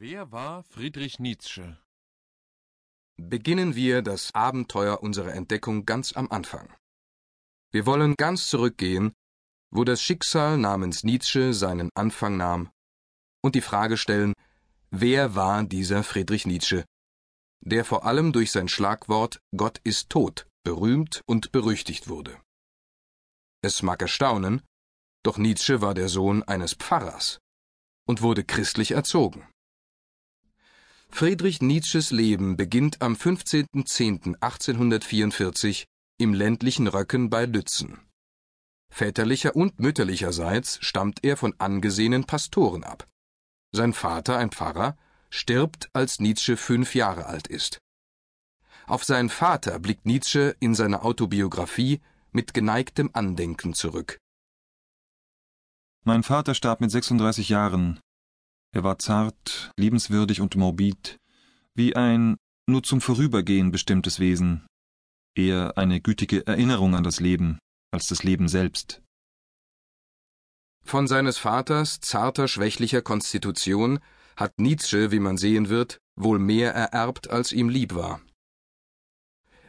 Wer war Friedrich Nietzsche? Beginnen wir das Abenteuer unserer Entdeckung ganz am Anfang. Wir wollen ganz zurückgehen, wo das Schicksal namens Nietzsche seinen Anfang nahm, und die Frage stellen, wer war dieser Friedrich Nietzsche, der vor allem durch sein Schlagwort Gott ist tot berühmt und berüchtigt wurde. Es mag erstaunen, doch Nietzsche war der Sohn eines Pfarrers und wurde christlich erzogen. Friedrich Nietzsches Leben beginnt am 15.10.1844 im ländlichen Röcken bei Lützen. Väterlicher und mütterlicherseits stammt er von angesehenen Pastoren ab. Sein Vater, ein Pfarrer, stirbt, als Nietzsche fünf Jahre alt ist. Auf seinen Vater blickt Nietzsche in seiner Autobiografie mit geneigtem Andenken zurück. Mein Vater starb mit 36 Jahren, er war zart, liebenswürdig und morbid, wie ein nur zum Vorübergehen bestimmtes Wesen, eher eine gütige Erinnerung an das Leben als das Leben selbst. Von seines Vaters zarter, schwächlicher Konstitution hat Nietzsche, wie man sehen wird, wohl mehr ererbt, als ihm lieb war.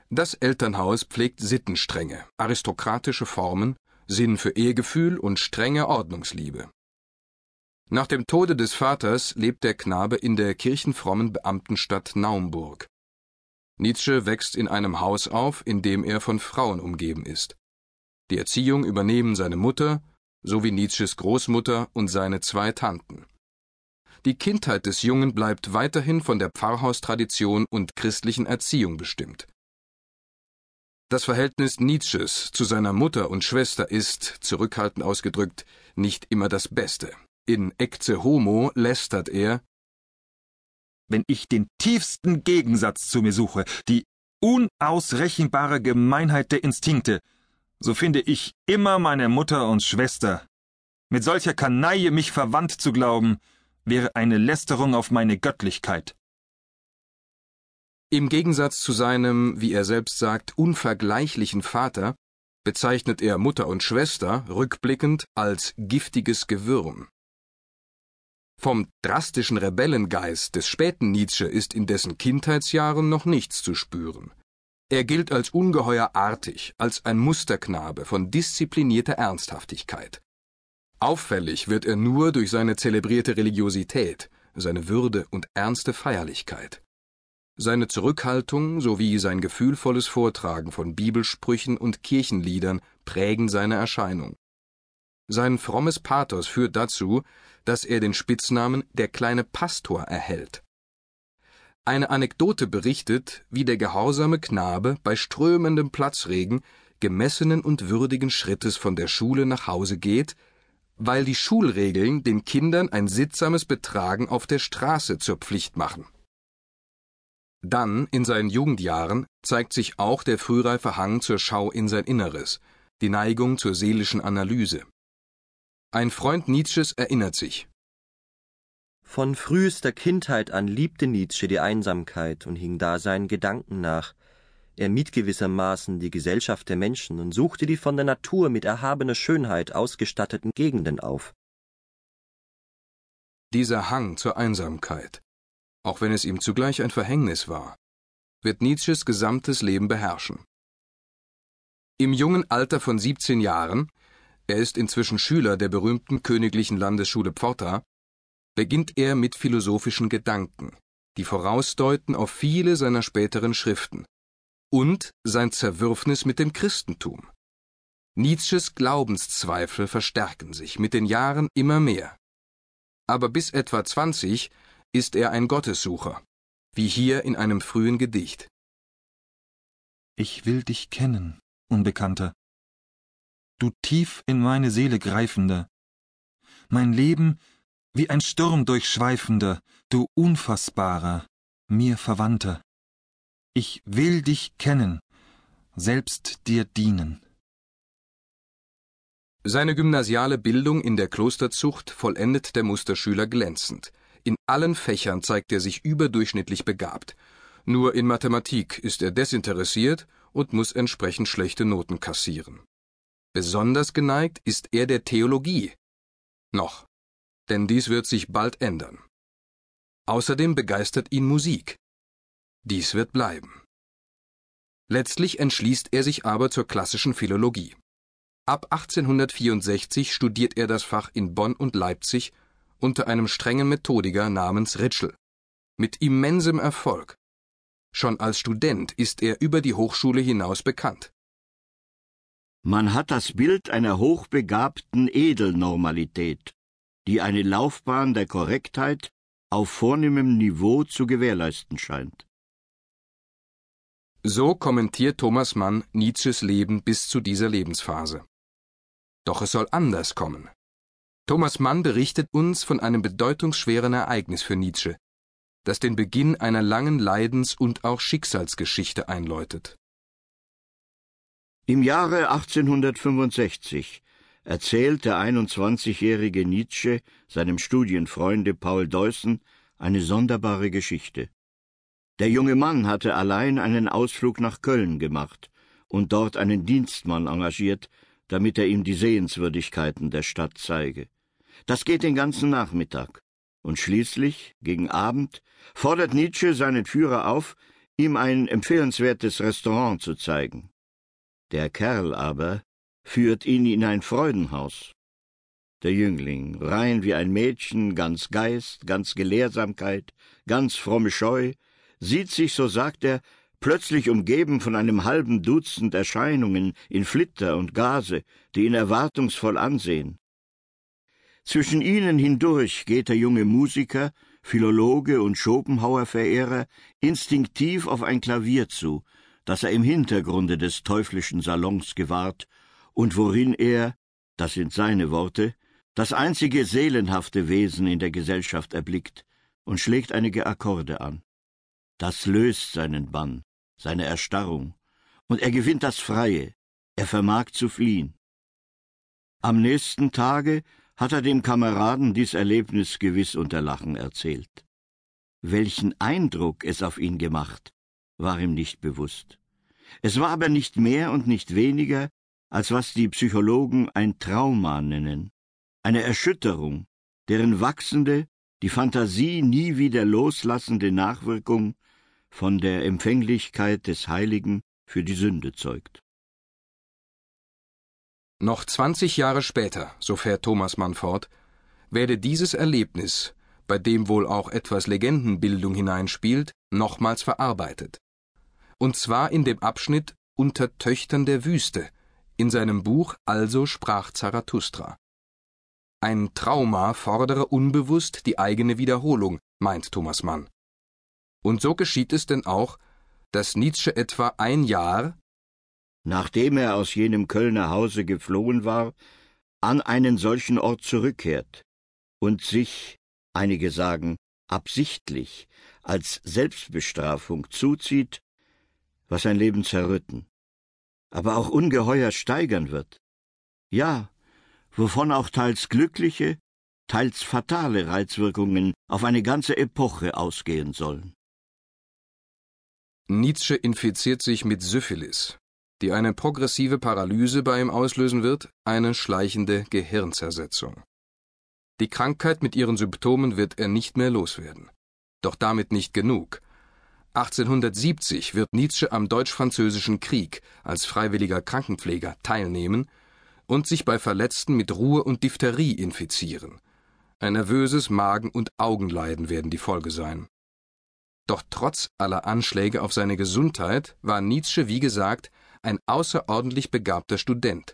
Das Elternhaus pflegt Sittenstrenge, aristokratische Formen, Sinn für Ehegefühl und strenge Ordnungsliebe. Nach dem Tode des Vaters lebt der Knabe in der kirchenfrommen Beamtenstadt Naumburg. Nietzsche wächst in einem Haus auf, in dem er von Frauen umgeben ist. Die Erziehung übernehmen seine Mutter sowie Nietzsches Großmutter und seine zwei Tanten. Die Kindheit des Jungen bleibt weiterhin von der Pfarrhaustradition und christlichen Erziehung bestimmt. Das Verhältnis Nietzsches zu seiner Mutter und Schwester ist, zurückhaltend ausgedrückt, nicht immer das Beste. In Ecce Homo lästert er Wenn ich den tiefsten Gegensatz zu mir suche, die unausrechenbare Gemeinheit der Instinkte, so finde ich immer meine Mutter und Schwester. Mit solcher Kanaille mich verwandt zu glauben, wäre eine Lästerung auf meine Göttlichkeit. Im Gegensatz zu seinem, wie er selbst sagt, unvergleichlichen Vater bezeichnet er Mutter und Schwester rückblickend als giftiges Gewürm. Vom drastischen Rebellengeist des späten Nietzsche ist in dessen Kindheitsjahren noch nichts zu spüren. Er gilt als ungeheuer artig, als ein Musterknabe von disziplinierter Ernsthaftigkeit. Auffällig wird er nur durch seine zelebrierte Religiosität, seine Würde und ernste Feierlichkeit. Seine Zurückhaltung sowie sein gefühlvolles Vortragen von Bibelsprüchen und Kirchenliedern prägen seine Erscheinung. Sein frommes Pathos führt dazu, dass er den Spitznamen der kleine Pastor erhält. Eine Anekdote berichtet, wie der gehorsame Knabe bei strömendem Platzregen gemessenen und würdigen Schrittes von der Schule nach Hause geht, weil die Schulregeln den Kindern ein sittsames Betragen auf der Straße zur Pflicht machen. Dann, in seinen Jugendjahren, zeigt sich auch der frühreife Hang zur Schau in sein Inneres, die Neigung zur seelischen Analyse. Ein Freund Nietzsches erinnert sich. Von frühester Kindheit an liebte Nietzsche die Einsamkeit und hing da seinen Gedanken nach. Er mied gewissermaßen die Gesellschaft der Menschen und suchte die von der Natur mit erhabener Schönheit ausgestatteten Gegenden auf. Dieser Hang zur Einsamkeit, auch wenn es ihm zugleich ein Verhängnis war, wird Nietzsches gesamtes Leben beherrschen. Im jungen Alter von 17 Jahren er ist inzwischen Schüler der berühmten Königlichen Landesschule Pforta, beginnt er mit philosophischen Gedanken, die vorausdeuten auf viele seiner späteren Schriften, und sein Zerwürfnis mit dem Christentum. Nietzsches Glaubenszweifel verstärken sich mit den Jahren immer mehr. Aber bis etwa 20 ist er ein Gottessucher, wie hier in einem frühen Gedicht. Ich will dich kennen, Unbekannter, du tief in meine Seele greifender, mein Leben wie ein Sturm durchschweifender, du unfassbarer, mir Verwandter. Ich will dich kennen, selbst dir dienen. Seine gymnasiale Bildung in der Klosterzucht vollendet der Musterschüler glänzend. In allen Fächern zeigt er sich überdurchschnittlich begabt. Nur in Mathematik ist er desinteressiert und muss entsprechend schlechte Noten kassieren. Besonders geneigt ist er der Theologie. Noch. Denn dies wird sich bald ändern. Außerdem begeistert ihn Musik. Dies wird bleiben. Letztlich entschließt er sich aber zur klassischen Philologie. Ab 1864 studiert er das Fach in Bonn und Leipzig unter einem strengen Methodiker namens Ritschl. Mit immensem Erfolg. Schon als Student ist er über die Hochschule hinaus bekannt. Man hat das Bild einer hochbegabten Edelnormalität, die eine Laufbahn der Korrektheit auf vornehmem Niveau zu gewährleisten scheint. So kommentiert Thomas Mann Nietzsches Leben bis zu dieser Lebensphase. Doch es soll anders kommen. Thomas Mann berichtet uns von einem bedeutungsschweren Ereignis für Nietzsche, das den Beginn einer langen Leidens- und auch Schicksalsgeschichte einläutet. Im Jahre 1865 erzählt der 21-jährige Nietzsche seinem Studienfreunde Paul Deussen eine sonderbare Geschichte. Der junge Mann hatte allein einen Ausflug nach Köln gemacht und dort einen Dienstmann engagiert, damit er ihm die Sehenswürdigkeiten der Stadt zeige. Das geht den ganzen Nachmittag. Und schließlich, gegen Abend, fordert Nietzsche seinen Führer auf, ihm ein empfehlenswertes Restaurant zu zeigen. Der Kerl aber führt ihn in ein Freudenhaus. Der Jüngling, rein wie ein Mädchen, ganz Geist, ganz Gelehrsamkeit, ganz fromme Scheu, sieht sich, so sagt er, plötzlich umgeben von einem halben Dutzend Erscheinungen in Flitter und Gase, die ihn erwartungsvoll ansehen. Zwischen ihnen hindurch geht der junge Musiker, Philologe und Schopenhauer-Verehrer instinktiv auf ein Klavier zu, das er im Hintergrunde des teuflischen Salons gewahrt und worin er, das sind seine Worte, das einzige seelenhafte Wesen in der Gesellschaft erblickt und schlägt einige Akkorde an. Das löst seinen Bann, seine Erstarrung, und er gewinnt das Freie, er vermag zu fliehen. Am nächsten Tage hat er dem Kameraden dies Erlebnis gewiss unter Lachen erzählt. Welchen Eindruck es auf ihn gemacht, war ihm nicht bewusst. Es war aber nicht mehr und nicht weniger, als was die Psychologen ein Trauma nennen, eine Erschütterung, deren wachsende, die Fantasie nie wieder loslassende Nachwirkung von der Empfänglichkeit des Heiligen für die Sünde zeugt. Noch 20 Jahre später, so fährt Thomas Mann fort, werde dieses Erlebnis, bei dem wohl auch etwas Legendenbildung hineinspielt, nochmals verarbeitet. Und zwar in dem Abschnitt Unter Töchtern der Wüste, in seinem Buch Also sprach Zarathustra. Ein Trauma fordere unbewusst die eigene Wiederholung, meint Thomas Mann. Und so geschieht es denn auch, dass Nietzsche etwa ein Jahr, nachdem er aus jenem Kölner Hause geflohen war, an einen solchen Ort zurückkehrt und sich, einige sagen, absichtlich als Selbstbestrafung zuzieht, was sein Leben zerrütten, aber auch ungeheuer steigern wird. Ja, wovon auch teils glückliche, teils fatale Reizwirkungen auf eine ganze Epoche ausgehen sollen. Nietzsche infiziert sich mit Syphilis, die eine progressive Paralyse bei ihm auslösen wird, eine schleichende Gehirnzersetzung. Die Krankheit mit ihren Symptomen wird er nicht mehr loswerden. Doch damit nicht genug. 1870 wird Nietzsche am Deutsch-Französischen Krieg als freiwilliger Krankenpfleger teilnehmen und sich bei Verletzten mit Ruhe und Diphtherie infizieren. Ein nervöses Magen- und Augenleiden werden die Folge sein. Doch trotz aller Anschläge auf seine Gesundheit war Nietzsche, wie gesagt, ein außerordentlich begabter Student.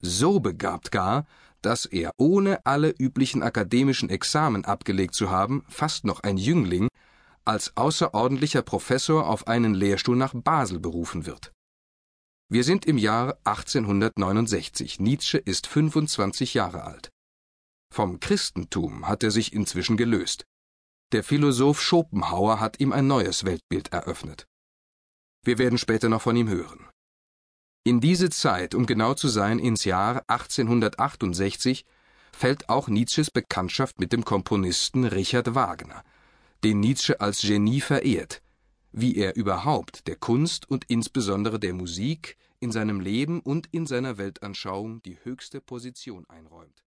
So begabt gar, dass er, ohne alle üblichen akademischen Examen abgelegt zu haben, fast noch ein Jüngling, als außerordentlicher Professor auf einen Lehrstuhl nach Basel berufen wird. Wir sind im Jahr 1869. Nietzsche ist 25 Jahre alt. Vom Christentum hat er sich inzwischen gelöst. Der Philosoph Schopenhauer hat ihm ein neues Weltbild eröffnet. Wir werden später noch von ihm hören. In diese Zeit, um genau zu sein, ins Jahr 1868, fällt auch Nietzsches Bekanntschaft mit dem Komponisten Richard Wagner, den Nietzsche als Genie verehrt, wie er überhaupt der Kunst und insbesondere der Musik in seinem Leben und in seiner Weltanschauung die höchste Position einräumt